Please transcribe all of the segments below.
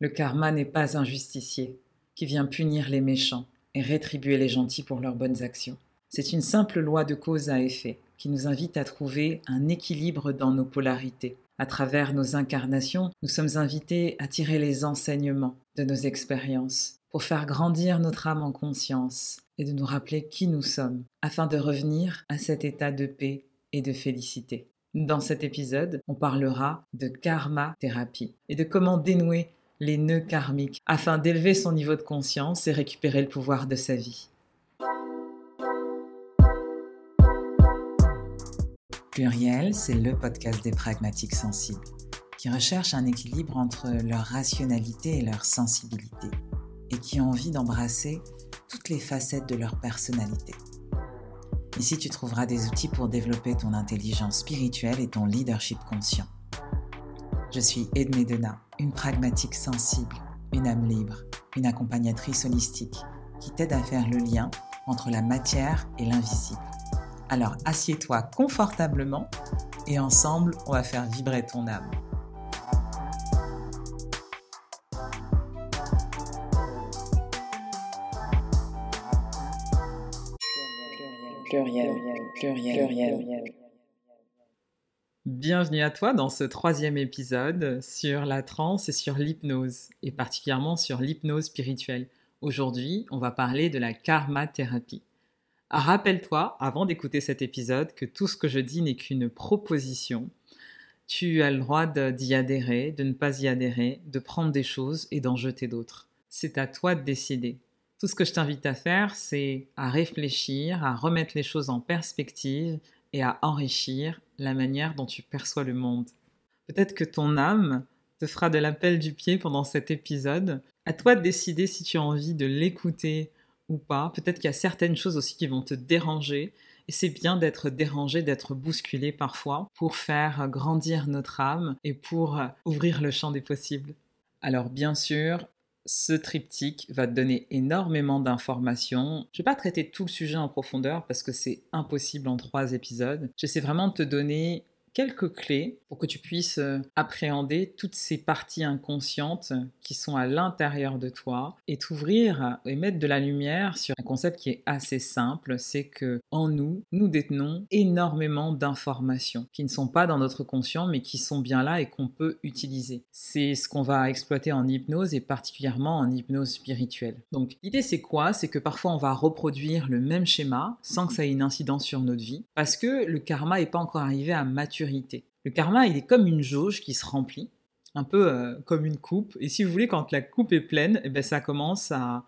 Le karma n'est pas un justicier qui vient punir les méchants et rétribuer les gentils pour leurs bonnes actions. C'est une simple loi de cause à effet qui nous invite à trouver un équilibre dans nos polarités. À travers nos incarnations, nous sommes invités à tirer les enseignements de nos expériences pour faire grandir notre âme en conscience et de nous rappeler qui nous sommes, afin de revenir à cet état de paix et de félicité. Dans cet épisode, on parlera de karma thérapie et de comment dénouer les nœuds karmiques afin d'élever son niveau de conscience et récupérer le pouvoir de sa vie. Pluriel, c'est le podcast des pragmatiques sensibles qui recherchent un équilibre entre leur rationalité et leur sensibilité et qui ont envie d'embrasser toutes les facettes de leur personnalité. Ici, tu trouveras des outils pour développer ton intelligence spirituelle et ton leadership conscient. Je suis Edmé Dena, une pragmatique sensible, une âme libre, une accompagnatrice holistique qui t'aide à faire le lien entre la matière et l'invisible. Alors assieds-toi confortablement et ensemble, on va faire vibrer ton âme. Bienvenue à toi dans ce troisième épisode sur la transe et sur l'hypnose, et particulièrement sur l'hypnose spirituelle. Aujourd'hui, on va parler de la karma thérapie. Ah, rappelle-toi, avant d'écouter cet épisode, que tout ce que je dis n'est qu'une proposition. Tu as le droit d'y adhérer, de ne pas y adhérer, de prendre des choses et d'en jeter d'autres. C'est à toi de décider. Tout ce que je t'invite à faire, c'est à réfléchir, à remettre les choses en perspective et à enrichir la manière dont tu perçois le monde. Peut-être que ton âme te fera de l'appel du pied pendant cet épisode. À toi de décider si tu as envie de l'écouter ou pas. Peut-être qu'il y a certaines choses aussi qui vont te déranger. Et c'est bien d'être dérangé, d'être bousculé parfois pour faire grandir notre âme et pour ouvrir le champ des possibles. Alors bien sûr, ce triptyque va te donner énormément d'informations. Je ne vais pas traiter tout le sujet en profondeur parce que c'est impossible en trois épisodes. J'essaie vraiment de te donner quelques clés pour que tu puisses euh, appréhender toutes ces parties inconscientes qui sont à l'intérieur de toi et t'ouvrir et mettre de la lumière sur un concept qui est assez simple, c'est que en nous, nous détenons énormément d'informations qui ne sont pas dans notre conscient mais qui sont bien là et qu'on peut utiliser. C'est ce qu'on va exploiter en hypnose et particulièrement en hypnose spirituelle. Donc l'idée c'est quoi? C'est que parfois on va reproduire le même schéma sans que ça ait une incidence sur notre vie parce que le karma n'est pas encore arrivé à le karma, il est comme une jauge qui se remplit, un peu euh, comme une coupe. Et si vous voulez, quand la coupe est pleine, eh ben, ça commence à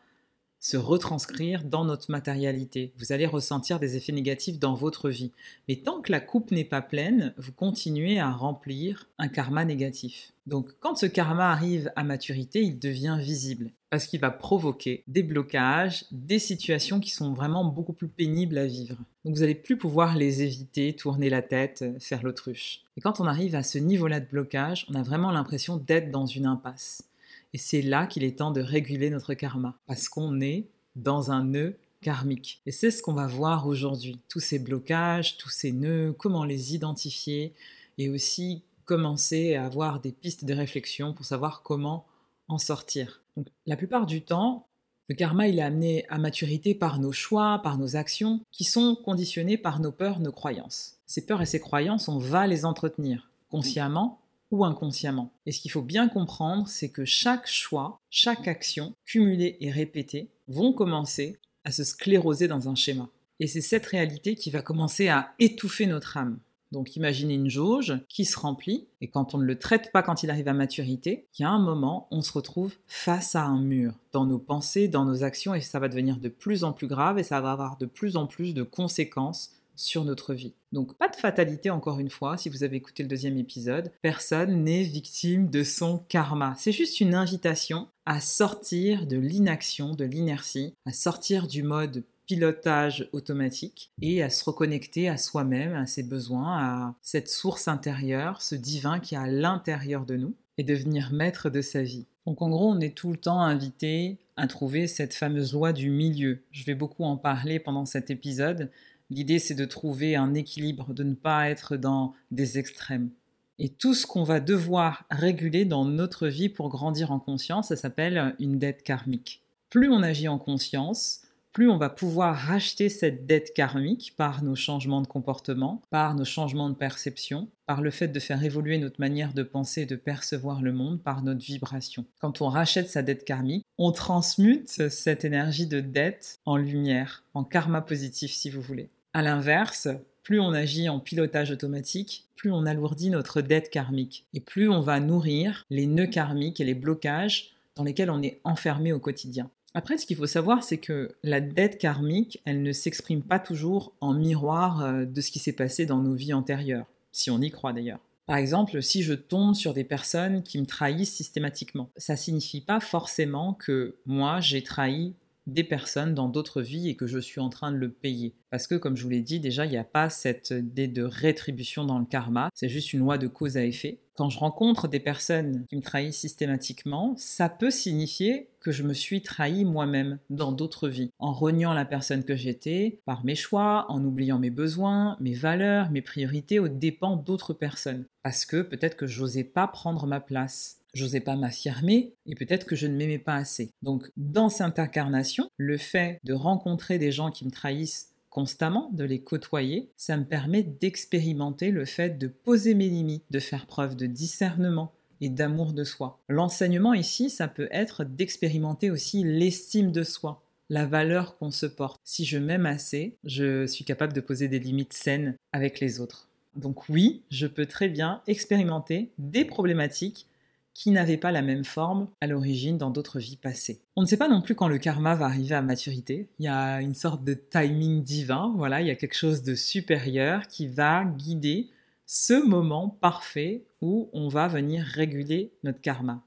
se retranscrire dans notre matérialité. Vous allez ressentir des effets négatifs dans votre vie. Mais tant que la coupe n'est pas pleine, vous continuez à remplir un karma négatif. Donc quand ce karma arrive à maturité, il devient visible parce qu'il va provoquer des blocages, des situations qui sont vraiment beaucoup plus pénibles à vivre. Donc vous n'allez plus pouvoir les éviter, tourner la tête, faire l'autruche. Et quand on arrive à ce niveau-là de blocage, on a vraiment l'impression d'être dans une impasse. Et c'est là qu'il est temps de réguler notre karma, parce qu'on est dans un nœud karmique. Et c'est ce qu'on va voir aujourd'hui, tous ces blocages, tous ces nœuds, comment les identifier, et aussi commencer à avoir des pistes de réflexion pour savoir comment en sortir. Donc, la plupart du temps, le karma, est amené à maturité par nos choix, par nos actions, qui sont conditionnés par nos peurs, nos croyances. Ces peurs et ces croyances, on va les entretenir, consciemment ou inconsciemment. Et ce qu'il faut bien comprendre, c'est que chaque choix, chaque action, cumulée et répétée, vont commencer à se scléroser dans un schéma. Et c'est cette réalité qui va commencer à étouffer notre âme. Donc imaginez une jauge qui se remplit, et quand on ne le traite pas quand il arrive à maturité, il y a un moment, on se retrouve face à un mur, dans nos pensées, dans nos actions, et ça va devenir de plus en plus grave, et ça va avoir de plus en plus de conséquences sur notre vie. Donc pas de fatalité encore une fois, si vous avez écouté le deuxième épisode, personne n'est victime de son karma. C'est juste une invitation à sortir de l'inaction, de l'inertie, à sortir du mode pilotage automatique et à se reconnecter à soi-même, à ses besoins, à cette source intérieure, ce divin qui est à l'intérieur de nous et devenir maître de sa vie. Donc en gros, on est tout le temps invité à trouver cette fameuse loi du milieu. Je vais beaucoup en parler pendant cet épisode, L'idée, c'est de trouver un équilibre, de ne pas être dans des extrêmes. Et tout ce qu'on va devoir réguler dans notre vie pour grandir en conscience, ça s'appelle une dette karmique. Plus on agit en conscience, plus on va pouvoir racheter cette dette karmique par nos changements de comportement, par nos changements de perception, par le fait de faire évoluer notre manière de penser et de percevoir le monde, par notre vibration. Quand on rachète sa dette karmique, on transmute cette énergie de dette en lumière, en karma positif si vous voulez. A l'inverse, plus on agit en pilotage automatique, plus on alourdit notre dette karmique et plus on va nourrir les nœuds karmiques et les blocages dans lesquels on est enfermé au quotidien. Après, ce qu'il faut savoir, c'est que la dette karmique, elle ne s'exprime pas toujours en miroir euh, de ce qui s'est passé dans nos vies antérieures, si on y croit d'ailleurs. Par exemple, si je tombe sur des personnes qui me trahissent systématiquement, ça signifie pas forcément que moi j'ai trahi des personnes dans d'autres vies et que je suis en train de le payer. Parce que, comme je vous l'ai dit, déjà, il n'y a pas cette idée de rétribution dans le karma, c'est juste une loi de cause à effet. Quand je rencontre des personnes qui me trahissent systématiquement, ça peut signifier que je me suis trahi moi-même dans d'autres vies, en reniant la personne que j'étais, par mes choix, en oubliant mes besoins, mes valeurs, mes priorités aux dépens d'autres personnes. Parce que peut-être que j'osais pas prendre ma place j'osais pas m'affirmer et peut-être que je ne m'aimais pas assez. Donc dans cette incarnation, le fait de rencontrer des gens qui me trahissent constamment, de les côtoyer, ça me permet d'expérimenter le fait de poser mes limites, de faire preuve de discernement et d'amour de soi. L'enseignement ici, ça peut être d'expérimenter aussi l'estime de soi, la valeur qu'on se porte. Si je m'aime assez, je suis capable de poser des limites saines avec les autres. Donc oui, je peux très bien expérimenter des problématiques qui n'avaient pas la même forme à l'origine dans d'autres vies passées. On ne sait pas non plus quand le karma va arriver à maturité. Il y a une sorte de timing divin, voilà, il y a quelque chose de supérieur qui va guider ce moment parfait où on va venir réguler notre karma.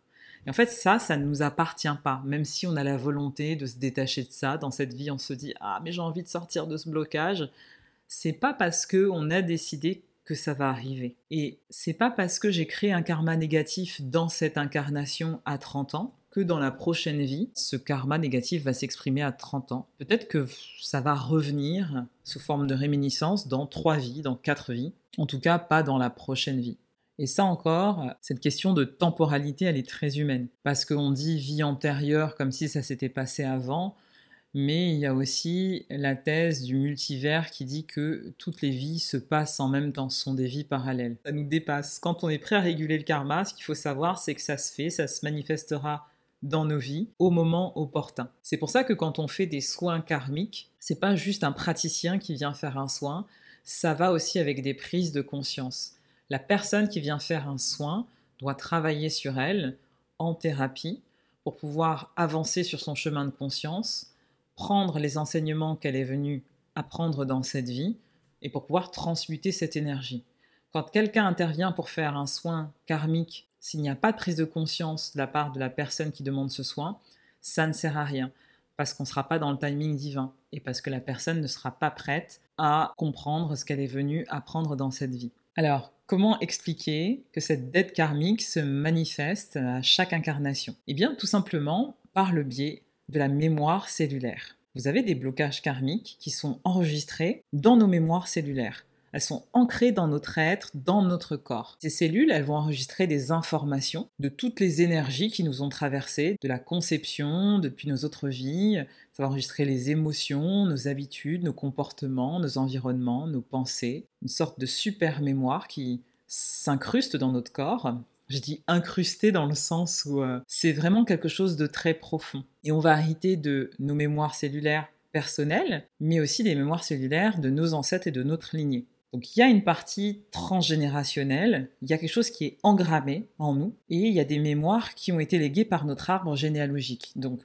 Et en fait, ça, ça ne nous appartient pas. Même si on a la volonté de se détacher de ça, dans cette vie, on se dit ah mais j'ai envie de sortir de ce blocage. C'est pas parce que on a décidé que ça va arriver. Et c'est pas parce que j'ai créé un karma négatif dans cette incarnation à 30 ans que dans la prochaine vie, ce karma négatif va s'exprimer à 30 ans. Peut-être que ça va revenir sous forme de réminiscence dans 3 vies, dans 4 vies. En tout cas, pas dans la prochaine vie. Et ça encore, cette question de temporalité, elle est très humaine. Parce qu'on dit vie antérieure comme si ça s'était passé avant, mais il y a aussi la thèse du multivers qui dit que toutes les vies se passent en même temps, ce sont des vies parallèles. Ça nous dépasse. Quand on est prêt à réguler le karma, ce qu'il faut savoir, c'est que ça se fait, ça se manifestera dans nos vies au moment opportun. C'est pour ça que quand on fait des soins karmiques, c'est pas juste un praticien qui vient faire un soin, ça va aussi avec des prises de conscience. La personne qui vient faire un soin doit travailler sur elle en thérapie pour pouvoir avancer sur son chemin de conscience prendre les enseignements qu'elle est venue apprendre dans cette vie et pour pouvoir transmuter cette énergie. Quand quelqu'un intervient pour faire un soin karmique, s'il n'y a pas de prise de conscience de la part de la personne qui demande ce soin, ça ne sert à rien parce qu'on ne sera pas dans le timing divin et parce que la personne ne sera pas prête à comprendre ce qu'elle est venue apprendre dans cette vie. Alors, comment expliquer que cette dette karmique se manifeste à chaque incarnation? Eh bien, tout simplement par le biais de la mémoire cellulaire. Vous avez des blocages karmiques qui sont enregistrés dans nos mémoires cellulaires. Elles sont ancrées dans notre être, dans notre corps. Ces cellules, elles vont enregistrer des informations de toutes les énergies qui nous ont traversées, de la conception, depuis nos autres vies. Ça va enregistrer les émotions, nos habitudes, nos comportements, nos environnements, nos pensées. Une sorte de super mémoire qui s'incruste dans notre corps je dis incrusté dans le sens où euh, c'est vraiment quelque chose de très profond. Et on va hériter de nos mémoires cellulaires personnelles, mais aussi des mémoires cellulaires de nos ancêtres et de notre lignée. Donc il y a une partie transgénérationnelle, il y a quelque chose qui est engrammé en nous, et il y a des mémoires qui ont été léguées par notre arbre généalogique. Donc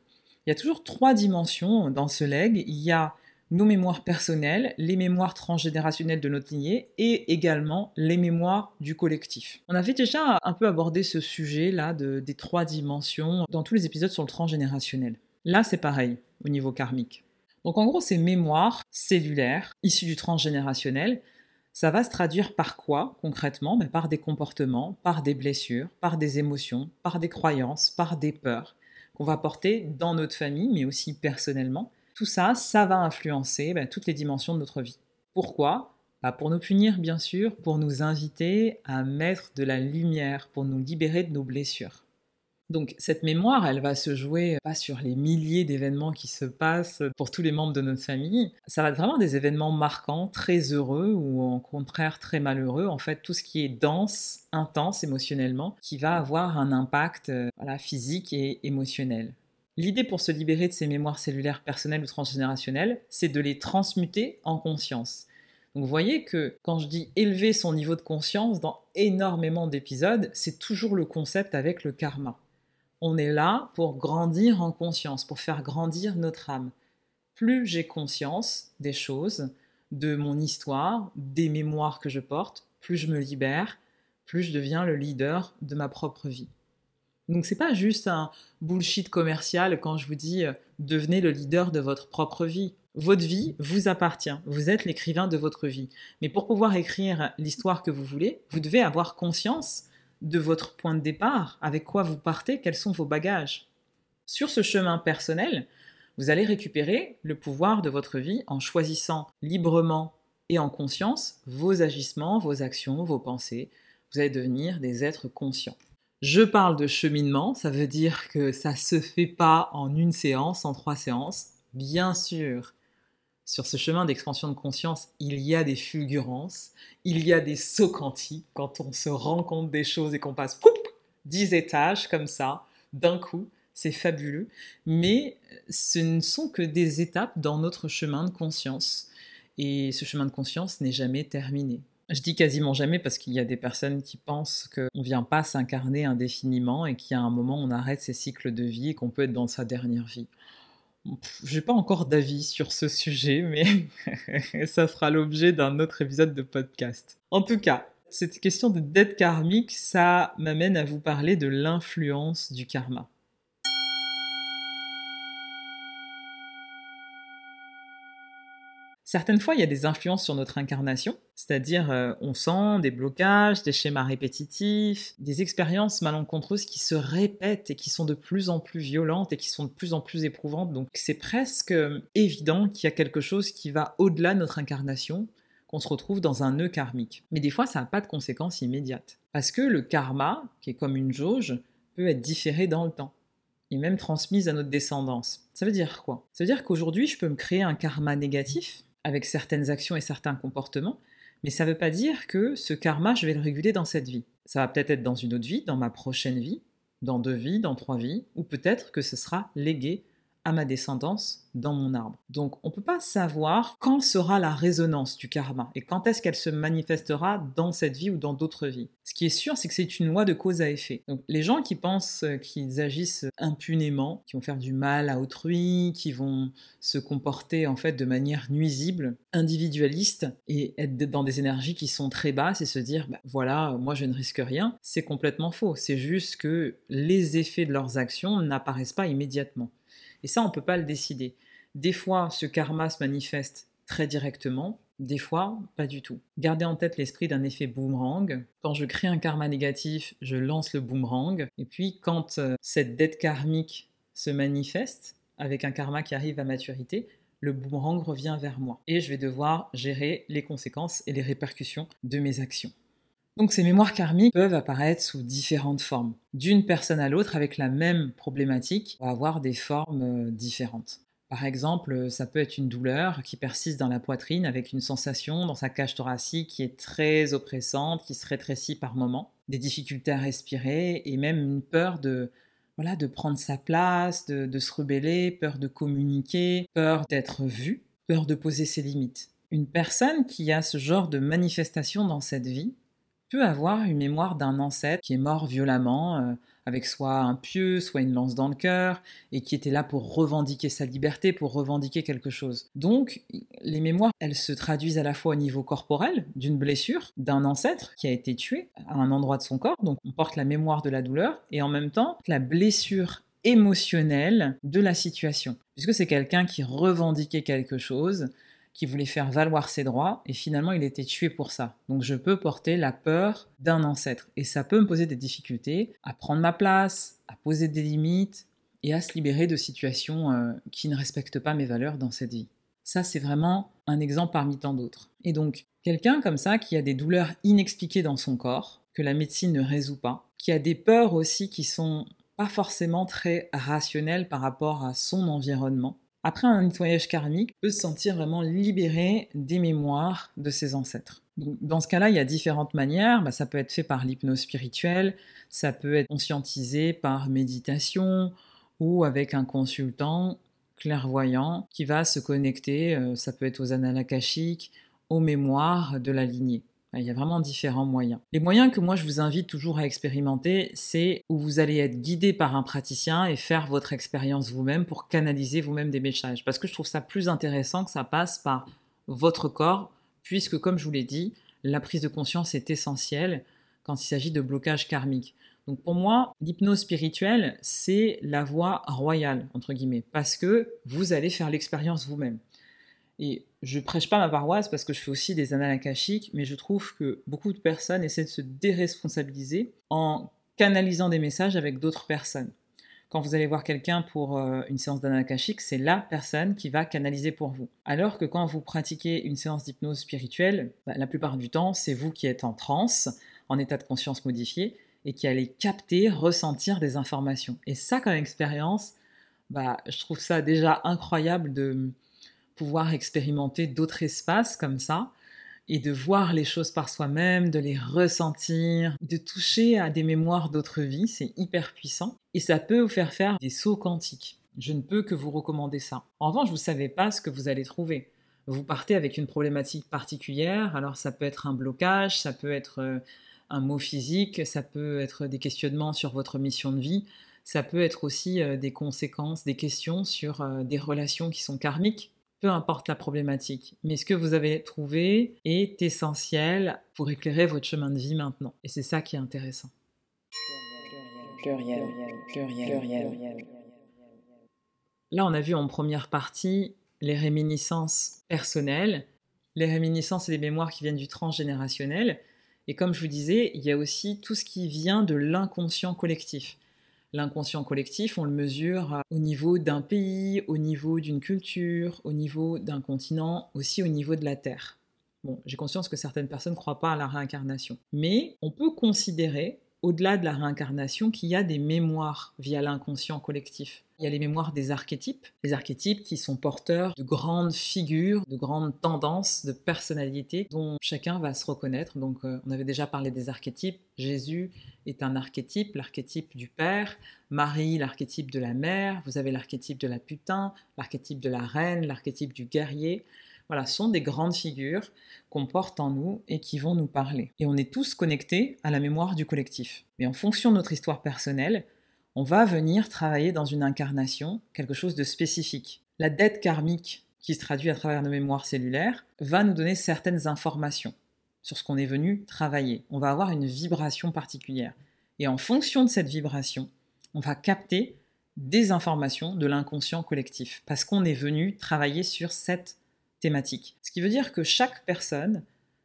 il y a toujours trois dimensions dans ce legs. Il y a nos mémoires personnelles, les mémoires transgénérationnelles de notre lignée et également les mémoires du collectif. On avait déjà un peu abordé ce sujet-là des trois dimensions dans tous les épisodes sur le transgénérationnel. Là, c'est pareil au niveau karmique. Donc en gros, ces mémoires cellulaires issues du transgénérationnel, ça va se traduire par quoi concrètement? Ben, Par des comportements, par des blessures, par des émotions, par des croyances, par des peurs qu'on va porter dans notre famille, mais aussi personnellement, tout ça, ça va influencer ben, toutes les dimensions de notre vie. Pourquoi? Pas pour nous punir, bien sûr, pour nous inviter à mettre de la lumière, pour nous libérer de nos blessures. Donc cette mémoire, elle va se jouer pas sur les milliers d'événements qui se passent pour tous les membres de notre famille. Ça va être vraiment des événements marquants, très heureux ou au contraire très malheureux. En fait, tout ce qui est dense, intense émotionnellement, qui va avoir un impact euh, physique et émotionnel. L'idée pour se libérer de ces mémoires cellulaires personnelles ou transgénérationnelles, c'est de les transmuter en conscience. Donc vous voyez que quand je dis élever son niveau de conscience dans énormément d'épisodes, c'est toujours le concept avec le karma on est là pour grandir en conscience, pour faire grandir notre âme. Plus j'ai conscience des choses, de mon histoire, des mémoires que je porte, plus je me libère, plus je deviens le leader de ma propre vie. Donc c'est pas juste un bullshit commercial quand je vous dis euh, devenez le leader de votre propre vie. Votre vie vous appartient, vous êtes l'écrivain de votre vie. Mais pour pouvoir écrire l'histoire que vous voulez, vous devez avoir conscience de votre point de départ, avec quoi vous partez, quels sont vos bagages. Sur ce chemin personnel, vous allez récupérer le pouvoir de votre vie en choisissant librement et en conscience vos agissements, vos actions, vos pensées. Vous allez devenir des êtres conscients. Je parle de cheminement, ça veut dire que ça se fait pas en une séance, en trois séances. Bien sûr, sur ce chemin d'expansion de conscience, il y a des fulgurances, il y a des sauts quand on se rend compte des choses et qu'on passe dix étages comme ça, d'un coup, c'est fabuleux. Mais ce ne sont que des étapes dans notre chemin de conscience. Et ce chemin de conscience n'est jamais terminé. Je dis quasiment jamais parce qu'il y a des personnes qui pensent qu'on ne vient pas s'incarner indéfiniment et qu'il y a un moment on arrête ses cycles de vie et qu'on peut être dans sa dernière vie. J'ai pas encore d'avis sur ce sujet, mais ça fera l'objet d'un autre épisode de podcast. En tout cas, cette question de dette karmique, ça m'amène à vous parler de l'influence du karma. Certaines fois, il y a des influences sur notre incarnation, c'est-à-dire euh, on sent des blocages, des schémas répétitifs, des expériences malencontreuses qui se répètent et qui sont de plus en plus violentes et qui sont de plus en plus éprouvantes. Donc c'est presque euh, évident qu'il y a quelque chose qui va au-delà de notre incarnation, qu'on se retrouve dans un nœud karmique. Mais des fois, ça n'a pas de conséquences immédiates. Parce que le karma, qui est comme une jauge, peut être différé dans le temps et même transmise à notre descendance. Ça veut dire quoi? Ça veut dire qu'aujourd'hui, je peux me créer un karma négatif avec certaines actions et certains comportements, mais ça ne veut pas dire que ce karma, je vais le réguler dans cette vie. Ça va peut-être être dans une autre vie, dans ma prochaine vie, dans deux vies, dans trois vies, ou peut-être que ce sera légué à ma descendance dans mon arbre. Donc on ne peut pas savoir quand sera la résonance du karma et quand est-ce qu'elle se manifestera dans cette vie ou dans d'autres vies. Ce qui est sûr, c'est que c'est une loi de cause à effet. Donc les gens qui pensent qu'ils agissent impunément, qui vont faire du mal à autrui, qui vont se comporter en fait de manière nuisible, individualiste et être dans des énergies qui sont très basses et se dire bah, voilà, moi je ne risque rien, c'est complètement faux. C'est juste que les effets de leurs actions n'apparaissent pas immédiatement. Et ça, on ne peut pas le décider. Des fois, ce karma se manifeste très directement, des fois, pas du tout. Gardez en tête l'esprit d'un effet boomerang. Quand je crée un karma négatif, je lance le boomerang. Et puis, quand euh, cette dette karmique se manifeste, avec un karma qui arrive à maturité, le boomerang revient vers moi. Et je vais devoir gérer les conséquences et les répercussions de mes actions. Donc ces mémoires karmiques peuvent apparaître sous différentes formes. D'une personne à l'autre, avec la même problématique, va avoir des formes euh, différentes. Par exemple, ça peut être une douleur qui persiste dans la poitrine avec une sensation dans sa cage thoracique qui est très oppressante, qui se rétrécit par moments, des difficultés à respirer et même une peur de, voilà, de prendre sa place, de, de se rebeller, peur de communiquer, peur d'être vu, peur de poser ses limites. Une personne qui a ce genre de manifestation dans cette vie peut avoir une mémoire d'un ancêtre qui est mort violemment, euh, avec soit un pieu, soit une lance dans le cœur, et qui était là pour revendiquer sa liberté, pour revendiquer quelque chose. Donc, les mémoires, elles se traduisent à la fois au niveau corporel, d'une blessure, d'un ancêtre qui a été tué à un endroit de son corps, donc on porte la mémoire de la douleur, et en même temps, la blessure émotionnelle de la situation, puisque c'est quelqu'un qui revendiquait quelque chose, qui voulait faire valoir ses droits et finalement il était tué pour ça. Donc je peux porter la peur d'un ancêtre et ça peut me poser des difficultés à prendre ma place, à poser des limites et à se libérer de situations euh, qui ne respectent pas mes valeurs dans cette vie. Ça, c'est vraiment un exemple parmi tant d'autres. Et donc, quelqu'un comme ça qui a des douleurs inexpliquées dans son corps, que la médecine ne résout pas, qui a des peurs aussi qui sont pas forcément très rationnelles par rapport à son environnement, après un nettoyage karmique, peut se sentir vraiment libéré des mémoires de ses ancêtres. dans ce cas-là, il y a différentes manières. Bah, ça peut être fait par l'hypnose spirituelle, ça peut être conscientisé par méditation ou avec un consultant clairvoyant qui va se connecter, euh, ça peut être aux annales aux mémoires de la lignée. Il y a vraiment différents moyens. Les moyens que moi je vous invite toujours à expérimenter, c'est où vous allez être guidé par un praticien et faire votre expérience vous-même pour canaliser vous-même des messages. Parce que je trouve ça plus intéressant que ça passe par votre corps, puisque comme je vous l'ai dit, la prise de conscience est essentielle quand il s'agit de blocage karmique. Donc pour moi, l'hypnose spirituelle, c'est la voie royale, entre guillemets, parce que vous allez faire l'expérience vous-même. Et je prêche pas ma paroisse parce que je fais aussi des annales akashiques, mais je trouve que beaucoup de personnes essaient de se déresponsabiliser en canalisant des messages avec d'autres personnes. Quand vous allez voir quelqu'un pour euh, une séance d'annales c'est la personne qui va canaliser pour vous. Alors que quand vous pratiquez une séance d'hypnose spirituelle, bah, la plupart du temps, c'est vous qui êtes en transe, en état de conscience modifié, et qui allez capter, ressentir des informations. Et ça, comme expérience, bah, je trouve ça déjà incroyable de pouvoir expérimenter d'autres espaces comme ça et de voir les choses par soi-même, de les ressentir, de toucher à des mémoires d'autres vies, c'est hyper puissant et ça peut vous faire faire des sauts quantiques. Je ne peux que vous recommander ça. En revanche, vous ne savez pas ce que vous allez trouver. Vous partez avec une problématique particulière, alors ça peut être un blocage, ça peut être euh, un mot physique, ça peut être des questionnements sur votre mission de vie, ça peut être aussi euh, des conséquences, des questions sur euh, des relations qui sont karmiques peu importe la problématique. Mais ce que vous avez trouvé est essentiel pour éclairer votre chemin de vie maintenant. Et c'est ça qui est intéressant. Là, on a vu en première partie les réminiscences personnelles. Les réminiscences et les mémoires qui viennent du transgénérationnel. Et comme je vous disais, il y a aussi tout ce qui vient de l'inconscient collectif. L'inconscient collectif, on le mesure euh, au niveau d'un pays, au niveau d'une culture, au niveau d'un continent, aussi au niveau de la Terre. Bon, j'ai conscience que certaines personnes ne croient pas à la réincarnation. Mais on peut considérer au-delà de la réincarnation qu'il y a des mémoires via l'inconscient collectif. Il y a les mémoires des archétypes, les archétypes qui sont porteurs de grandes figures, de grandes tendances, de personnalités dont chacun va se reconnaître. Donc euh, on avait déjà parlé des archétypes. Jésus est un archétype, l'archétype du père, Marie l'archétype de la mère, vous avez l'archétype de la putain, l'archétype de la reine, l'archétype du guerrier. Voilà, sont des grandes figures qu'on porte en nous et qui vont nous parler. Et on est tous connectés à la mémoire du collectif. Mais en fonction de notre histoire personnelle, on va venir travailler dans une incarnation, quelque chose de spécifique. La dette karmique, qui se traduit à travers nos mémoires cellulaires, va nous donner certaines informations sur ce qu'on est venu travailler. On va avoir une vibration particulière. Et en fonction de cette vibration, on va capter des informations de l'inconscient collectif, parce qu'on est venu travailler sur cette thématique. Ce qui veut dire que chaque personne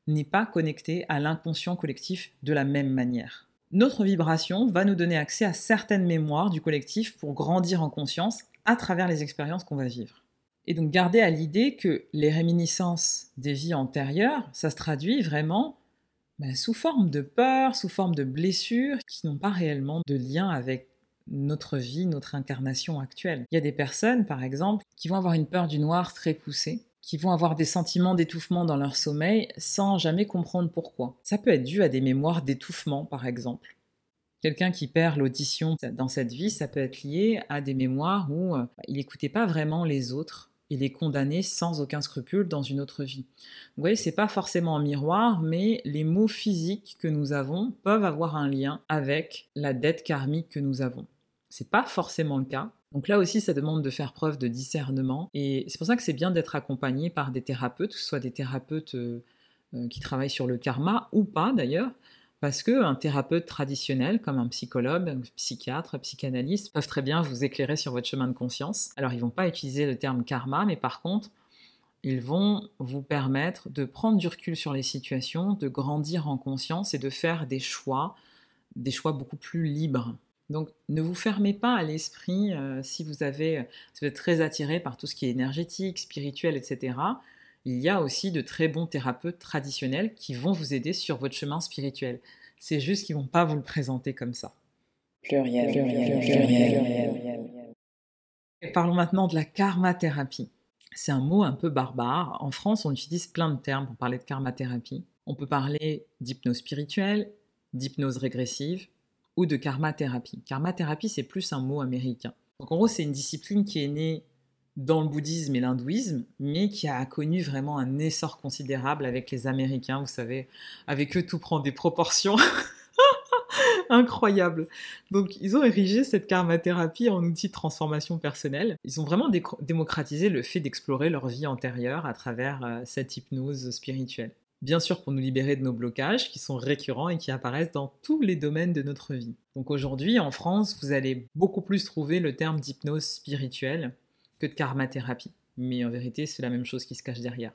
n'est pas connectée à l'inconscient collectif de la même manière. Notre vibration va nous donner accès à certaines mémoires du collectif pour grandir en conscience à travers les expériences qu'on va vivre. Et donc garder à l'idée que les réminiscences des vies antérieures, ça se traduit vraiment bah, sous forme de peur, sous forme de blessures qui n'ont pas réellement de lien avec notre vie, notre incarnation actuelle. Il y a des personnes, par exemple, qui vont avoir une peur du noir très poussée, qui vont avoir des sentiments d'étouffement dans leur sommeil sans jamais comprendre pourquoi. Ça peut être dû à des mémoires d'étouffement, par exemple. Quelqu'un qui perd l'audition dans cette vie, ça peut être lié à des mémoires où euh, il n'écoutait pas vraiment les autres. Il est condamné sans aucun scrupule dans une autre vie. Vous voyez, c'est pas forcément un miroir, mais les mots physiques que nous avons peuvent avoir un lien avec la dette karmique que nous avons. C'est pas forcément le cas, donc là aussi, ça demande de faire preuve de discernement. Et c'est pour ça que c'est bien d'être accompagné par des thérapeutes, que ce soit des thérapeutes euh, euh, qui travaillent sur le karma ou pas d'ailleurs. Parce qu'un thérapeute traditionnel, comme un psychologue, un psychiatre, un psychanalyste, peuvent très bien vous éclairer sur votre chemin de conscience. Alors, ils ne vont pas utiliser le terme karma, mais par contre, ils vont vous permettre de prendre du recul sur les situations, de grandir en conscience et de faire des choix, des choix beaucoup plus libres. Donc ne vous fermez pas à l'esprit euh, si vous avez si vous êtes très attiré par tout ce qui est énergétique, spirituel, etc. Il y a aussi de très bons thérapeutes traditionnels qui vont vous aider sur votre chemin spirituel. C'est juste qu'ils vont pas vous le présenter comme ça. Pluriel, pluriel, pluriel. Et parlons maintenant de la karma-thérapie. C'est un mot un peu barbare. En France, on utilise plein de termes pour parler de karma-thérapie. On peut parler d'hypnose spirituelle, d'hypnose régressive, ou de karma-thérapie. Karma-thérapie, c'est plus un mot américain. Donc en gros, c'est une discipline qui est née dans le bouddhisme et l'hindouisme, mais qui a connu vraiment un essor considérable avec les Américains. Vous savez, avec eux, tout prend des proportions incroyables. Donc, ils ont érigé cette karma-thérapie en outil de transformation personnelle. Ils ont vraiment démocratisé le fait d'explorer leur vie antérieure à travers euh, cette hypnose spirituelle bien sûr pour nous libérer de nos blocages qui sont récurrents et qui apparaissent dans tous les domaines de notre vie. Donc aujourd'hui, en France, vous allez beaucoup plus trouver le terme d'hypnose spirituelle que de karma-thérapie. Mais en vérité, c'est la même chose qui se cache derrière.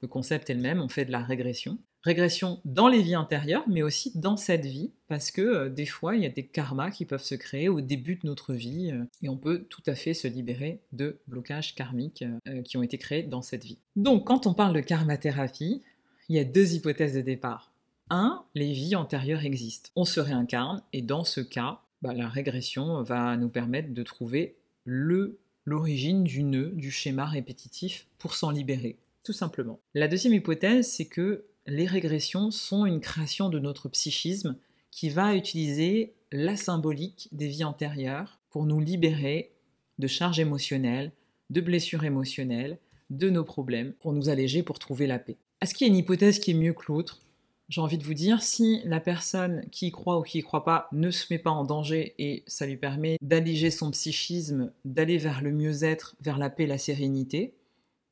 Le concept est le même, on fait de la régression. Régression dans les vies antérieures, mais aussi dans cette vie, parce que euh, des fois, il y a des karmas qui peuvent se créer au début de notre vie, euh, et on peut tout à fait se libérer de blocages karmiques euh, qui ont été créés dans cette vie. Donc, quand on parle de karma-thérapie, il y a deux hypothèses de départ. Un, les vies antérieures existent. On se réincarne et dans ce cas, bah, la régression va nous permettre de trouver le l'origine du nœud, du schéma répétitif pour s'en libérer, tout simplement. La deuxième hypothèse, c'est que les régressions sont une création de notre psychisme qui va utiliser la symbolique des vies antérieures pour nous libérer de charges émotionnelles, de blessures émotionnelles, de nos problèmes, pour nous alléger, pour trouver la paix. Est-ce qu'il y a une hypothèse qui est mieux que l'autre? J'ai envie de vous dire, si la personne qui y croit ou qui y croit pas ne se met pas en danger et ça lui permet d'alléger son psychisme, d'aller vers le mieux-être, vers la paix, la sérénité,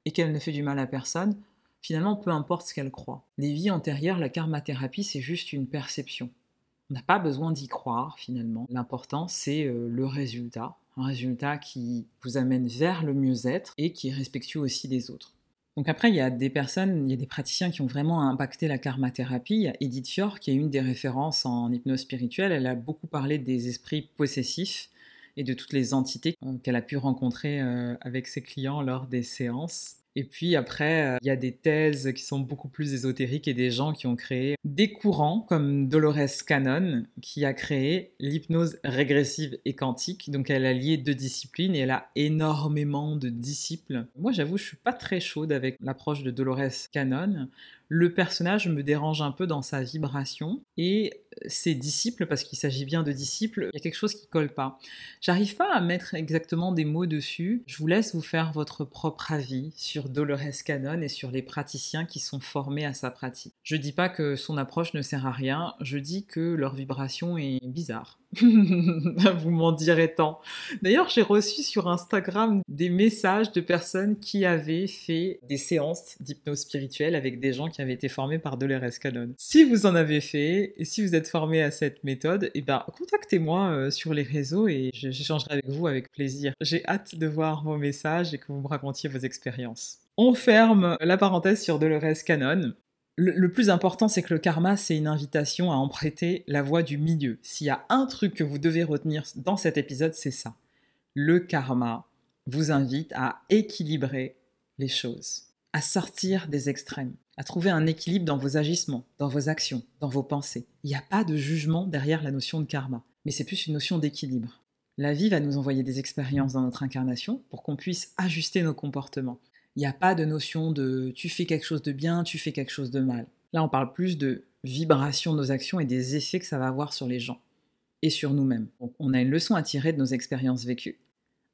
et qu'elle ne fait du mal à personne, finalement, peu importe ce qu'elle croit. Les vies antérieures, la karma-thérapie, c'est juste une perception. On n'a pas besoin d'y croire, finalement. L'important, c'est euh, le résultat. Un résultat qui vous amène vers le mieux-être et qui est respectueux aussi des autres. Donc après, il y a des personnes, il y a des praticiens qui ont vraiment impacté la karma-thérapie. Il y a Edith Fior, qui est une des références en hypnose spirituelle. Elle a beaucoup parlé des esprits possessifs et de toutes les entités qu'elle a pu rencontrer euh, avec ses clients lors des séances. Et puis après, euh, il y a des thèses qui sont beaucoup plus ésotériques et des gens qui ont créé des courants comme Dolores Cannon, qui a créé l'hypnose régressive et quantique. Donc elle a lié deux disciplines et elle a énormément de disciples. Moi, j'avoue, je suis pas très chaude avec l'approche de Dolores Cannon. Le personnage me dérange un peu dans sa vibration et ses disciples, parce qu'il s'agit bien de disciples, il y a quelque chose qui colle pas. J'arrive pas à mettre exactement des mots dessus. Je vous laisse vous faire votre propre avis sur Dolores Cannon et sur les praticiens qui sont formés à sa pratique. Je dis pas que son approche ne sert à rien, je dis que leur vibration est bizarre. Vous m'en direz tant. D'ailleurs, j'ai reçu sur Instagram des messages de personnes qui avaient fait des séances d'hypnose spirituelle avec des gens qui avaient été formés par Dolores Cannon. Si vous en avez fait et si vous êtes formé à cette méthode, eh ben, contactez-moi euh, sur les réseaux et j'échangerai avec vous avec plaisir. J'ai hâte de voir vos messages et que vous me racontiez vos expériences. On ferme la parenthèse sur Dolores Cannon le, plus important, c'est que le karma, c'est une invitation à emprunter la voie du milieu. S'il y a un truc que vous devez retenir dans cet épisode, c'est ça. Le karma vous invite à équilibrer les choses, à sortir des extrêmes, à trouver un équilibre dans vos agissements, dans vos actions, dans vos pensées. Il n'y a pas de jugement derrière la notion de karma, mais c'est plus une notion d'équilibre. La vie va nous envoyer des expériences dans notre incarnation pour qu'on puisse ajuster nos comportements. Il n'y a pas de notion de tu fais quelque chose de bien, tu fais quelque chose de mal. Là, on parle plus de vibration de nos actions et des effets que ça va avoir sur les gens et sur nous-mêmes. on a une leçon à tirer de nos expériences vécues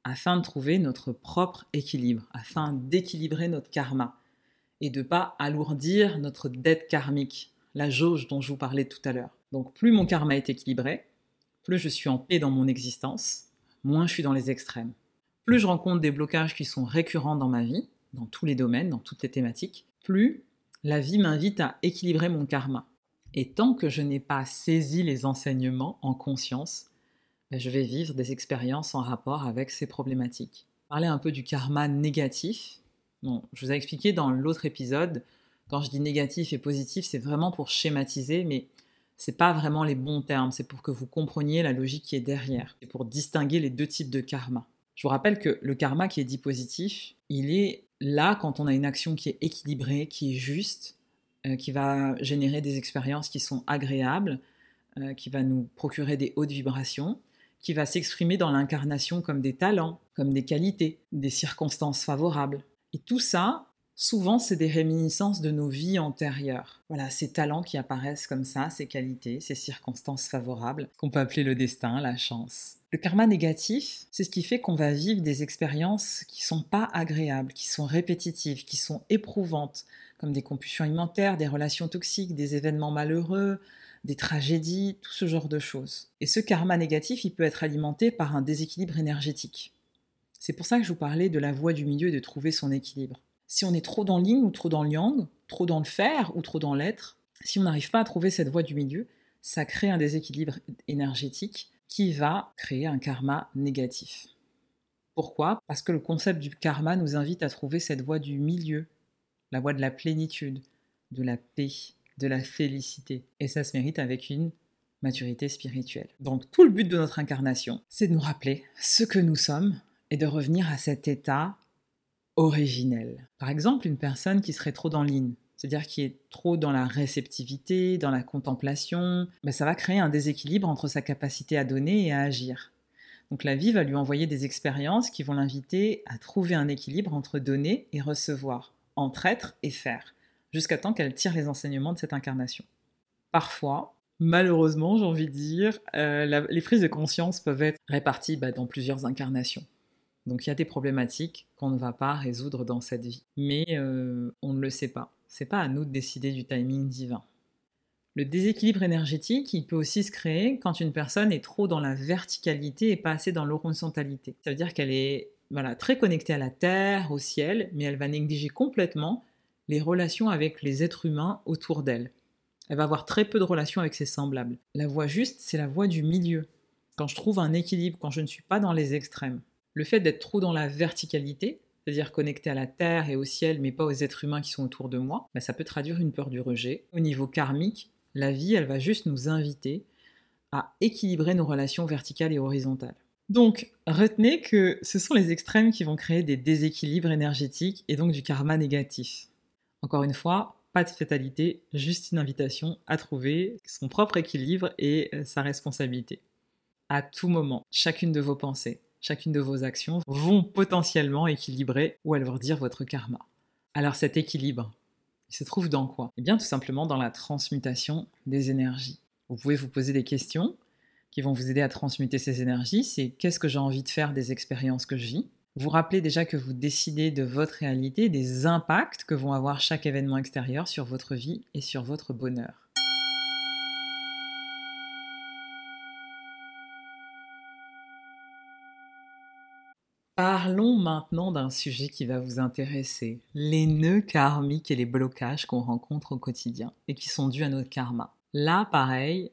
afin de trouver notre propre équilibre, afin d'équilibrer notre karma et de pas alourdir notre dette karmique, la jauge dont je vous parlais tout à l'heure. Donc plus mon karma est équilibré, plus je suis en paix dans mon existence, moins je suis dans les extrêmes. Plus je rencontre des blocages qui sont récurrents dans ma vie, dans tous les domaines, dans toutes les thématiques, plus la vie m'invite à équilibrer mon karma. Et tant que je n'ai pas saisi les enseignements en conscience, ben, je vais vivre des expériences en rapport avec ces problématiques. Parler un peu du karma négatif. je vous ai expliqué dans l'autre épisode, quand je dis négatif et positif, c'est vraiment pour schématiser, mais c'est pas vraiment les bons termes, c'est pour que vous compreniez la logique qui est derrière, et pour distinguer les deux types de karma. Je vous rappelle que le karma qui est dit positif, il est là quand on a une action qui est équilibrée, qui est juste, euh, qui va générer des expériences qui sont agréables, euh, qui va nous procurer des hautes vibrations, qui va s'exprimer dans l'incarnation comme des talents, comme des qualités, des circonstances favorables. Et tout ça, souvent, c'est des réminiscences de nos vies antérieures. Voilà, ces talents qui apparaissent comme ça, ces qualités, ces circonstances favorables, qu'on peut appeler le destin, la chance. Le karma négatif, c'est ce qui fait qu'on va vivre des expériences qui sont pas agréables, qui sont répétitives, qui sont éprouvantes, comme des compulsions alimentaires, des relations toxiques, des événements malheureux, des tragédies, tout ce genre de choses. Et ce karma négatif, il peut être alimenté par un déséquilibre énergétique. C'est pour ça que je vous parlais de la voie du milieu et de trouver son équilibre. Si on est trop dans l'yin ou trop dans le yang, trop dans le faire ou trop dans l'être, si on n'arrive pas à trouver cette voie du milieu, ça crée un déséquilibre énergétique qui va créer un karma négatif. Pourquoi? Parce que le concept du karma nous invite à trouver cette voie du milieu, la voie de la plénitude, de la paix, de la félicité. Et ça se mérite avec une maturité spirituelle. Donc tout le but de notre incarnation, c'est de nous rappeler ce que nous sommes et de revenir à cet état originel. Par exemple, une personne qui serait trop dans l'in, c'est-à-dire qui est trop dans la réceptivité, dans la contemplation, ben ça va créer un déséquilibre entre sa capacité à donner et à agir. Donc la vie va lui envoyer des expériences qui vont l'inviter à trouver un équilibre entre donner et recevoir, entre être et faire jusqu'à temps qu'elle tire les enseignements de cette incarnation. Parfois, malheureusement, j'ai envie de dire, euh, les prises de conscience peuvent être réparties bah, dans plusieurs incarnations. Donc il y a des problématiques qu'on ne va pas résoudre dans cette vie. Mais euh, on ne le sait pas. C'est pas à nous de décider du timing divin. Le déséquilibre énergétique, il peut aussi se créer quand une personne est trop dans la verticalité et pas assez dans l'horizontalité. Ça veut dire qu'elle est voilà, très connectée à la terre, au ciel, mais elle va négliger complètement les relations avec les êtres humains autour d'elle. Elle va avoir très peu de relations avec ses semblables. La voie juste, c'est la voie du milieu. Quand je trouve un équilibre, quand je ne suis pas dans les extrêmes. Le fait d'être trop dans la verticalité, c'est-à-dire connecté à la terre et au ciel, mais pas aux êtres humains qui sont autour de moi, bah, ça peut traduire une peur du rejet. Au niveau karmique, la vie, elle va juste nous inviter à équilibrer nos relations verticales et horizontales. Donc, retenez que ce sont les extrêmes qui vont créer des déséquilibres énergétiques et donc du karma négatif. Encore une fois, pas de fatalité, juste une invitation à trouver son propre équilibre et euh, sa responsabilité. À tout moment, chacune de vos pensées, chacune de vos actions vont potentiellement équilibrer ou alourdir votre karma. Alors cet équilibre, il se trouve dans quoi? Eh bien tout simplement dans la transmutation des énergies. Vous pouvez vous poser des questions qui vont vous aider à transmuter ces énergies. C'est qu'est-ce que j'ai envie de faire des expériences que je vis? Vous rappelez déjà que vous décidez de votre réalité, des impacts que vont avoir chaque événement extérieur sur votre vie et sur votre bonheur. Parlons maintenant d'un sujet qui va vous intéresser, les nœuds karmiques et les blocages qu'on rencontre au quotidien et qui sont dus à notre karma. Là, pareil,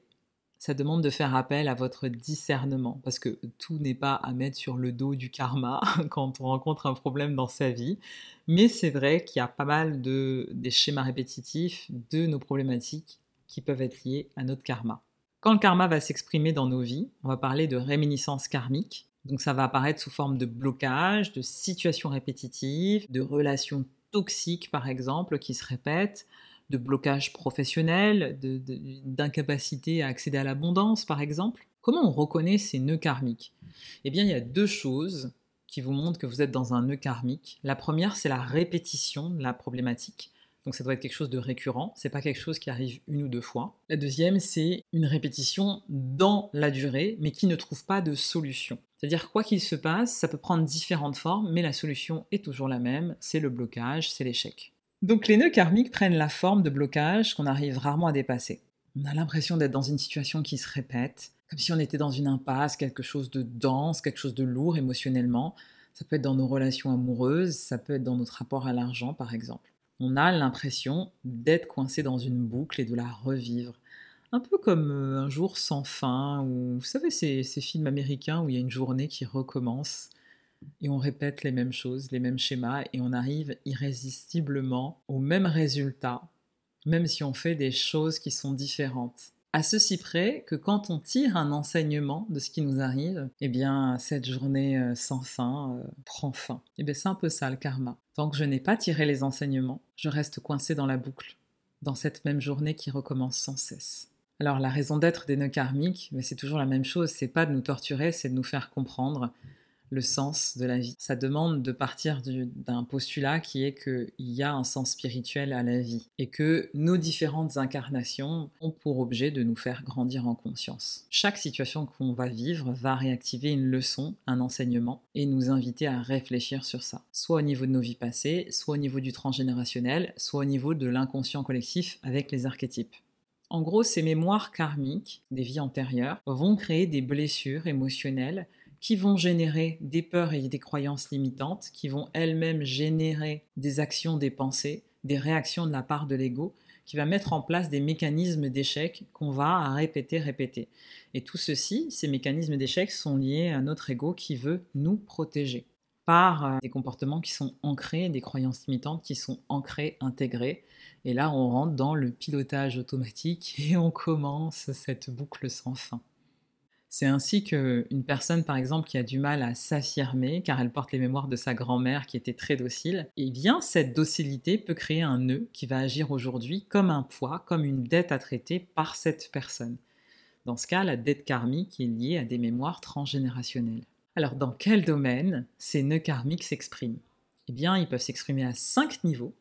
ça demande de faire appel à votre discernement, parce que tout n'est pas à mettre sur le dos du karma quand on rencontre un problème dans sa vie, mais c'est vrai qu'il y a pas mal de des schémas répétitifs de nos problématiques qui peuvent être liés à notre karma. Quand le karma va s'exprimer dans nos vies, on va parler de réminiscence karmique, donc ça va apparaître sous forme de blocage, de situations répétitives, de relations toxiques par exemple qui se répètent, de blocage professionnel, d'incapacité à accéder à l'abondance, par exemple. Comment on reconnaît ces nœuds karmiques? Eh bien, il y a deux choses qui vous montrent que vous êtes dans un nœud karmique. La première, c'est la répétition de la problématique. Donc ça doit être quelque chose de récurrent, c'est pas quelque chose qui arrive une ou deux fois. La deuxième, c'est une répétition dans la durée, mais qui ne trouve pas de solution. C'est-à-dire quoi qu'il se passe, ça peut prendre différentes formes, mais la solution est toujours la même, c'est le blocage, c'est l'échec. Donc les nœuds karmiques prennent la forme de blocages qu'on arrive rarement à dépasser. On a l'impression d'être dans une situation qui se répète, comme si on était dans une impasse, quelque chose de dense, quelque chose de lourd émotionnellement. Ça peut être dans nos relations amoureuses, ça peut être dans notre rapport à l'argent par exemple. On a l'impression d'être coincé dans une boucle et de la revivre. Un peu comme euh, un jour sans fin, ou vous savez ces, ces films américains où il y a une journée qui recommence et on répète les mêmes choses, les mêmes schémas, et on arrive irrésistiblement au même résultat, même si on fait des choses qui sont différentes. À ceci près que quand on tire un enseignement de ce qui nous arrive, eh bien, cette journée euh, sans fin euh, prend fin. Eh bien, c'est un peu ça le karma. Tant que je n'ai pas tiré les enseignements, je reste coincé dans la boucle, dans cette même journée qui recommence sans cesse. Alors, la raison d'être des nœuds karmiques, c'est toujours la même chose, c'est pas de nous torturer, c'est de nous faire comprendre le sens de la vie. Ça demande de partir d'un postulat qui est qu'il y a un sens spirituel à la vie et que nos différentes incarnations ont pour objet de nous faire grandir en conscience. Chaque situation qu'on va vivre va réactiver une leçon, un enseignement et nous inviter à réfléchir sur ça, soit au niveau de nos vies passées, soit au niveau du transgénérationnel, soit au niveau de l'inconscient collectif avec les archétypes. En gros, ces mémoires karmiques des vies antérieures vont créer des blessures émotionnelles qui vont générer des peurs et des croyances limitantes, qui vont elles-mêmes générer des actions, des pensées, des réactions de la part de l'ego, qui va mettre en place des mécanismes d'échec qu'on va répéter, répéter. Et tout ceci, ces mécanismes d'échec sont liés à notre ego qui veut nous protéger par euh, des comportements qui sont ancrés, des croyances limitantes qui sont ancrées, intégrées. Et là, on rentre dans le pilotage automatique et on commence cette boucle sans fin. C'est ainsi qu'une personne, par exemple, qui a du mal à s'affirmer, car elle porte les mémoires de sa grand-mère qui était très docile, et bien cette docilité peut créer un nœud qui va agir aujourd'hui comme un poids, comme une dette à traiter par cette personne. Dans ce cas, la dette karmique est liée à des mémoires transgénérationnelles. Alors, dans quel domaine ces nœuds karmiques s'expriment? Eh bien, ils peuvent s'exprimer à cinq niveaux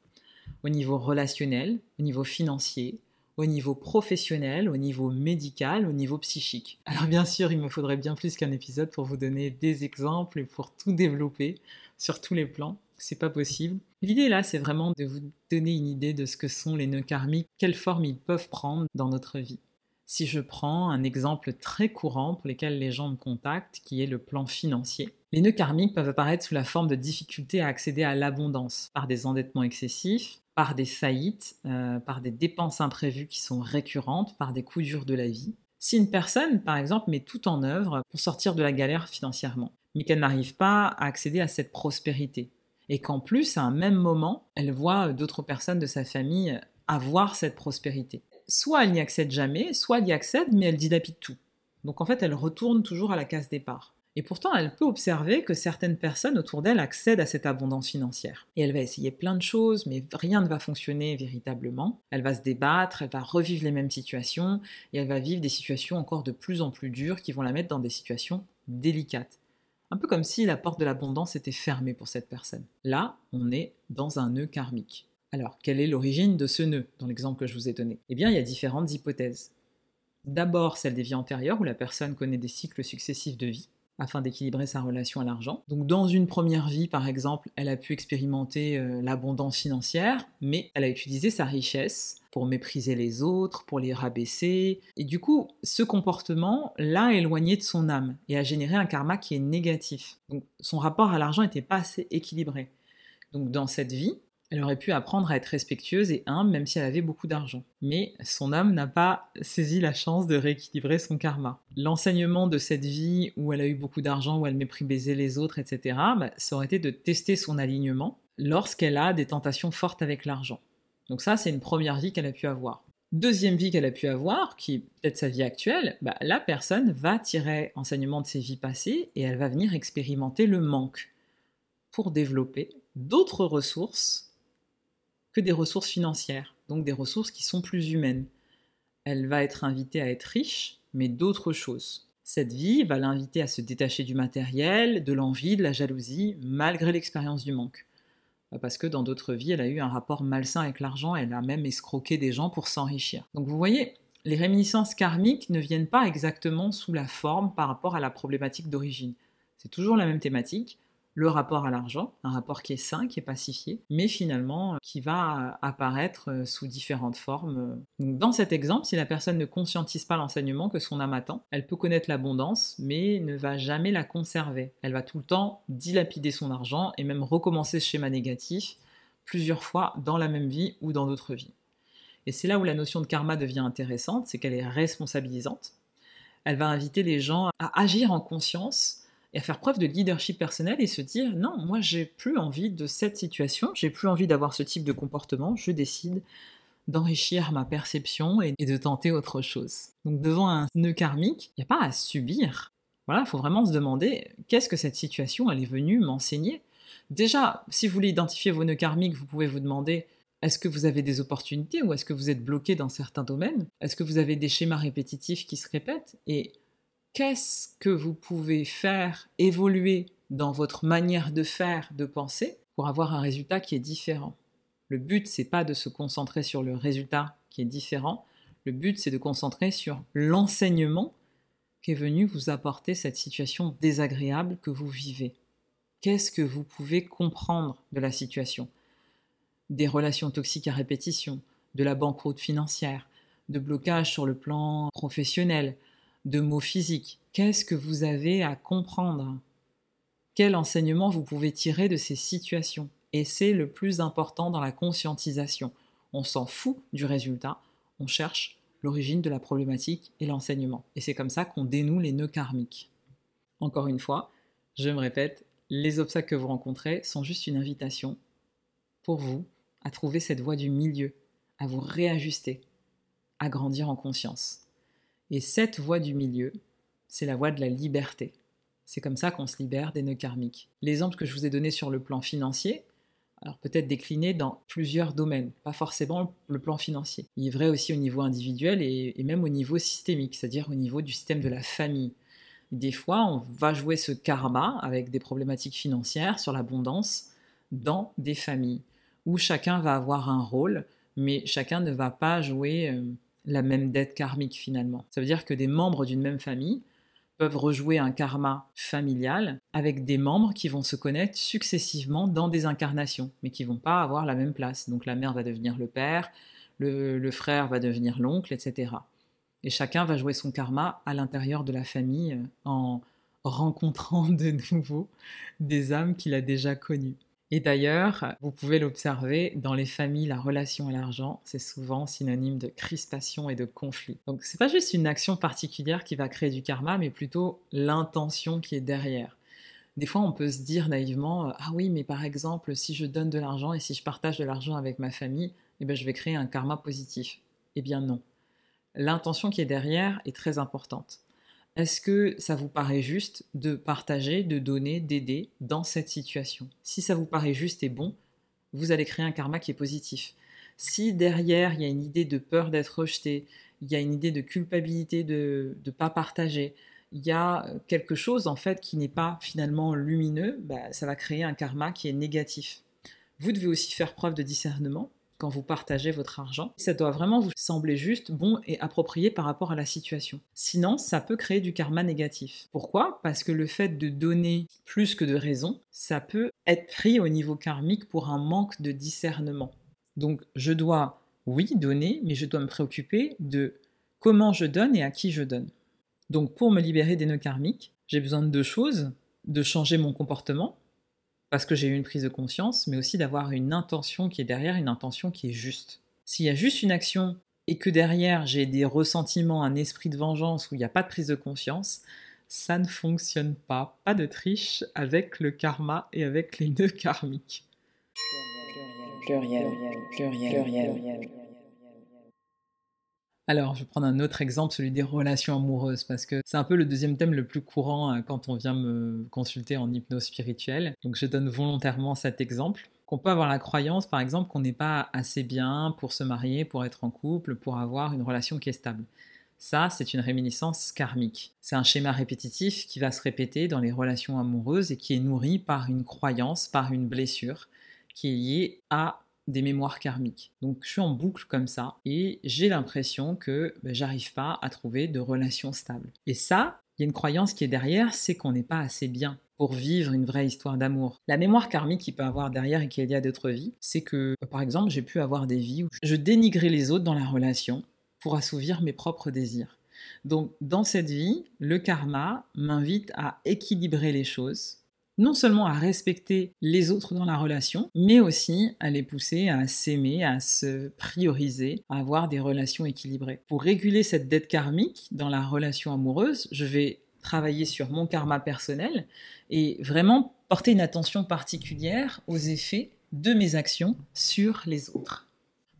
au niveau relationnel, au niveau financier, au niveau professionnel, au niveau médical, au niveau psychique. Alors bien sûr, il me faudrait bien plus qu'un épisode pour vous donner des exemples et pour tout développer sur tous les plans. C'est pas possible. L'idée là, c'est vraiment de vous donner une idée de ce que sont les nœuds karmiques, quelle forme ils peuvent prendre dans notre vie. Si je prends un exemple très courant pour lequel les gens me contactent, qui est le plan financier, les nœuds karmiques peuvent apparaître sous la forme de difficultés à accéder à l'abondance par des endettements excessifs, par des faillites, euh, par des dépenses imprévues qui sont récurrentes, par des coups durs de la vie. Si une personne, par exemple, met tout en œuvre pour sortir de la galère financièrement, mais qu'elle n'arrive pas à accéder à cette prospérité, et qu'en plus, à un même moment, elle voit d'autres personnes de sa famille avoir cette prospérité. Soit elle n'y accède jamais, soit elle y accède, mais elle dilapide tout. Donc en fait, elle retourne toujours à la case départ. Et pourtant, elle peut observer que certaines personnes autour d'elle accèdent à cette abondance financière. Et elle va essayer plein de choses, mais rien ne va fonctionner véritablement. Elle va se débattre, elle va revivre les mêmes situations, et elle va vivre des situations encore de plus en plus dures qui vont la mettre dans des situations délicates. Un peu comme si la porte de l'abondance était fermée pour cette personne. Là, on est dans un nœud karmique. Alors, quelle est l'origine de ce nœud dans l'exemple que je vous ai donné? Eh bien, il y a différentes hypothèses. D'abord, celle des vies antérieures où la personne connaît des cycles successifs de vie afin d'équilibrer sa relation à l'argent. Donc dans une première vie, par exemple, elle a pu expérimenter euh, l'abondance financière, mais elle a utilisé sa richesse pour mépriser les autres, pour les rabaisser. Et du coup, ce comportement l'a éloigné de son âme et a généré un karma qui est négatif. Donc son rapport à l'argent n'était pas assez équilibré. Donc dans cette vie, elle aurait pu apprendre à être respectueuse et humble même si elle avait beaucoup d'argent. Mais son âme n'a pas saisi la chance de rééquilibrer son karma. L'enseignement de cette vie où elle a eu beaucoup d'argent, où elle méprisait les autres, etc., bah, ça aurait été de tester son alignement lorsqu'elle a des tentations fortes avec l'argent. Donc ça, c'est une première vie qu'elle a pu avoir. Deuxième vie qu'elle a pu avoir, qui est peut-être sa vie actuelle, bah, la personne va tirer enseignement de ses vies passées et elle va venir expérimenter le manque pour développer d'autres ressources des ressources financières, donc des ressources qui sont plus humaines. Elle va être invitée à être riche, mais d'autres choses. Cette vie va l'inviter à se détacher du matériel, de l'envie, de la jalousie, malgré l'expérience du manque. Parce que dans d'autres vies, elle a eu un rapport malsain avec l'argent, elle a même escroqué des gens pour s'enrichir. Donc vous voyez, les réminiscences karmiques ne viennent pas exactement sous la forme par rapport à la problématique d'origine. C'est toujours la même thématique, le rapport à l'argent, un rapport qui est sain, qui est pacifié, mais finalement euh, qui va apparaître euh, sous différentes formes. dans cet exemple, si la personne ne conscientise pas l'enseignement que son âme attend, elle peut connaître l'abondance, mais ne va jamais la conserver. Elle va tout le temps dilapider son argent et même recommencer ce schéma négatif plusieurs fois dans la même vie ou dans d'autres vies. Et c'est là où la notion de karma devient intéressante, c'est qu'elle est responsabilisante. Elle va inviter les gens à agir en conscience et à faire preuve de leadership personnel et se dire non, moi j'ai plus envie de cette situation, j'ai plus envie d'avoir ce type de comportement, je décide d'enrichir ma perception et de tenter autre chose. Donc devant un nœud karmique, il n'y a pas à subir. Voilà, il faut vraiment se demander qu'est-ce que cette situation elle est venue m'enseigner? Déjà, si vous voulez identifier vos nœuds karmiques, vous pouvez vous demander est-ce que vous avez des opportunités ou est-ce que vous êtes bloqué dans certains domaines? Est-ce que vous avez des schémas répétitifs qui se répètent? Et qu'est-ce que vous pouvez faire évoluer dans votre manière de faire, de penser, pour avoir un résultat qui est différent? Le but, c'est pas de se concentrer sur le résultat qui est différent. Le but, c'est de concentrer sur l'enseignement qui est venu vous apporter cette situation désagréable que vous vivez. Qu'est-ce que vous pouvez comprendre de la situation? Des relations toxiques à répétition, de la banqueroute financière, de blocage sur le plan professionnel, de mots physiques. Qu'est-ce que vous avez à comprendre? Quel enseignement vous pouvez tirer de ces situations? Et c'est le plus important dans la conscientisation. On s'en fout du résultat, on cherche l'origine de la problématique et l'enseignement. Et c'est comme ça qu'on dénoue les nœuds karmiques. Encore une fois, je me répète, les obstacles que vous rencontrez sont juste une invitation pour vous à trouver cette voie du milieu, à vous réajuster, à grandir en conscience. Et cette voie du milieu, c'est la voie de la liberté. C'est comme ça qu'on se libère des nœuds karmiques. L'exemple que je vous ai donné sur le plan financier, alors peut-être décliné dans plusieurs domaines, pas forcément le plan financier. Il est vrai aussi au niveau individuel et, même au niveau systémique, c'est-à-dire au niveau du système de la famille. Des fois, on va jouer ce karma avec des problématiques financières sur l'abondance dans des familles où chacun va avoir un rôle, mais chacun ne va pas jouer euh, la même dette karmique finalement. Ça veut dire que des membres d'une même famille peuvent rejouer un karma familial avec des membres qui vont se connaître successivement dans des incarnations, mais qui vont pas avoir la même place. Donc la mère va devenir le père, le, frère va devenir l'oncle, etc. Et chacun va jouer son karma à l'intérieur de la famille euh, en rencontrant de nouveau des âmes qu'il a déjà connues. Et d'ailleurs, vous pouvez l'observer, dans les familles, la relation à l'argent, c'est souvent synonyme de crispation et de conflit. Donc c'est pas juste une action particulière qui va créer du karma, mais plutôt l'intention qui est derrière. Des fois, on peut se dire naïvement, euh, ah oui, mais par exemple, si je donne de l'argent et si je partage de l'argent avec ma famille, eh bien, je vais créer un karma positif. Eh bien non. L'intention qui est derrière est très importante. Est-ce que ça vous paraît juste de partager, de donner, d'aider dans cette situation? Si ça vous paraît juste et bon, vous allez créer un karma qui est positif. Si derrière, il y a une idée de peur d'être rejeté, il y a une idée de culpabilité de ne pas partager, il y a quelque chose en fait qui n'est pas finalement lumineux, bah, ça va créer un karma qui est négatif. Vous devez aussi faire preuve de discernement quand vous partagez votre argent. Ça doit vraiment vous sembler juste, bon et approprié par rapport à la situation. Sinon, ça peut créer du karma négatif. Pourquoi? Parce que le fait de donner plus que de raison, ça peut être pris au niveau karmique pour un manque de discernement. Donc, je dois, oui, donner, mais je dois me préoccuper de comment je donne et à qui je donne. Donc, pour me libérer des nœuds karmiques, j'ai besoin de deux choses de changer mon comportement, parce que j'ai eu une prise de conscience, mais aussi d'avoir une intention qui est derrière, une intention qui est juste. S'il y a juste une action et que derrière j'ai des ressentiments, un esprit de vengeance où il n'y a pas de prise de conscience, ça ne fonctionne pas. Pas de triche avec le karma et avec les nœuds karmiques. Pluriel, pluriel, pluriel, alors, je vais prendre un autre exemple, celui des relations amoureuses, parce que c'est un peu le deuxième thème le plus courant euh, quand on vient me consulter en hypnose spirituelle. Donc, je donne volontairement cet exemple. Qu'on peut avoir la croyance, par exemple, qu'on n'est pas assez bien pour se marier, pour être en couple, pour avoir une relation qui est stable. Ça, c'est une réminiscence karmique. C'est un schéma répétitif qui va se répéter dans les relations amoureuses et qui est nourri par une croyance, par une blessure qui est liée à des mémoires karmiques. Donc je suis en boucle comme ça et j'ai l'impression que ben, j'arrive pas à trouver de relations stables. Et ça, il y a une croyance qui est derrière, c'est qu'on n'est pas assez bien pour vivre une vraie histoire d'amour. La mémoire karmique qu'il peut avoir derrière et qui est liée à d'autres vies, c'est que, par exemple, j'ai pu avoir des vies où je dénigrais les autres dans la relation pour assouvir mes propres désirs. Donc, dans cette vie, le karma m'invite à équilibrer les choses non seulement à respecter les autres dans la relation, mais aussi à les pousser à s'aimer, à se prioriser, à avoir des relations équilibrées. Pour réguler cette dette karmique dans la relation amoureuse, je vais travailler sur mon karma personnel et vraiment porter une attention particulière aux effets de mes actions sur les autres.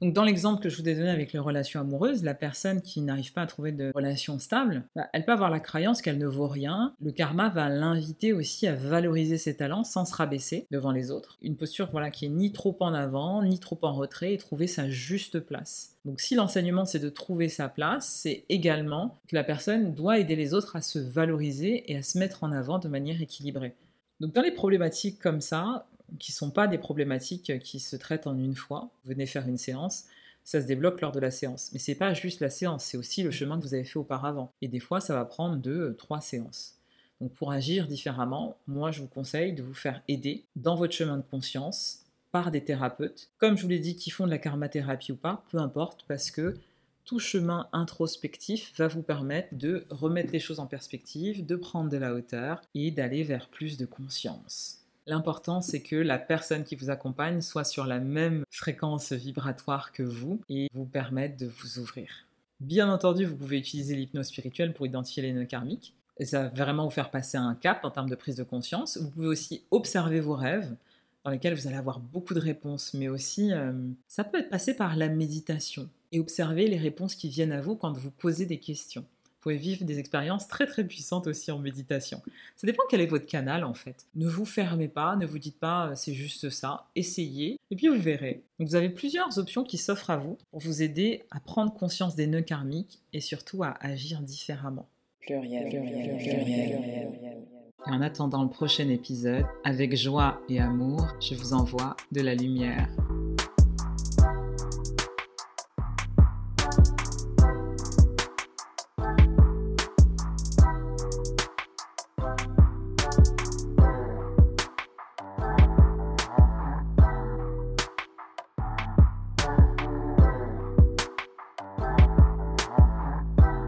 Donc dans l'exemple que je vous ai donné avec les relations amoureuses, la personne qui n'arrive pas à trouver de relation stable, bah, elle peut avoir la croyance qu'elle ne vaut rien. Le karma va l'inviter aussi à valoriser ses talents sans se rabaisser devant les autres. Une posture voilà qui est ni trop en avant, ni trop en retrait et trouver sa juste place. Donc si l'enseignement c'est de trouver sa place, c'est également que la personne doit aider les autres à se valoriser et à se mettre en avant de manière équilibrée. Donc dans les problématiques comme ça, qui ne sont pas des problématiques qui se traitent en une fois, vous venez faire une séance, ça se débloque lors de la séance. Mais c'est pas juste la séance, c'est aussi le chemin que vous avez fait auparavant. Et des fois, ça va prendre deux, trois séances. Donc pour agir différemment, moi je vous conseille de vous faire aider dans votre chemin de conscience par des thérapeutes, comme je vous l'ai dit, qui font de la karmathérapie ou pas, peu importe, parce que tout chemin introspectif va vous permettre de remettre les choses en perspective, de prendre de la hauteur et d'aller vers plus de conscience. L'important, c'est que la personne qui vous accompagne soit sur la même fréquence vibratoire que vous et vous permette de vous ouvrir. Bien entendu, vous pouvez utiliser l'hypnose spirituelle pour identifier les nœuds karmiques. Et ça va vraiment vous faire passer un cap en termes de prise de conscience. Vous pouvez aussi observer vos rêves, dans lesquels vous allez avoir beaucoup de réponses, mais aussi euh, ça peut être passé par la méditation et observer les réponses qui viennent à vous quand vous posez des questions. Vous pouvez vivre des expériences très très puissantes aussi en méditation. Ça dépend quel est votre canal en fait. Ne vous fermez pas, ne vous dites pas euh, c'est juste ça, essayez et puis vous verrez. vous avez plusieurs options qui s'offrent à vous pour vous aider à prendre conscience des nœuds karmiques et surtout à agir différemment. Pluriel, pluriel, pluriel. Et en attendant le prochain épisode, avec joie et amour, je vous envoie de la lumière.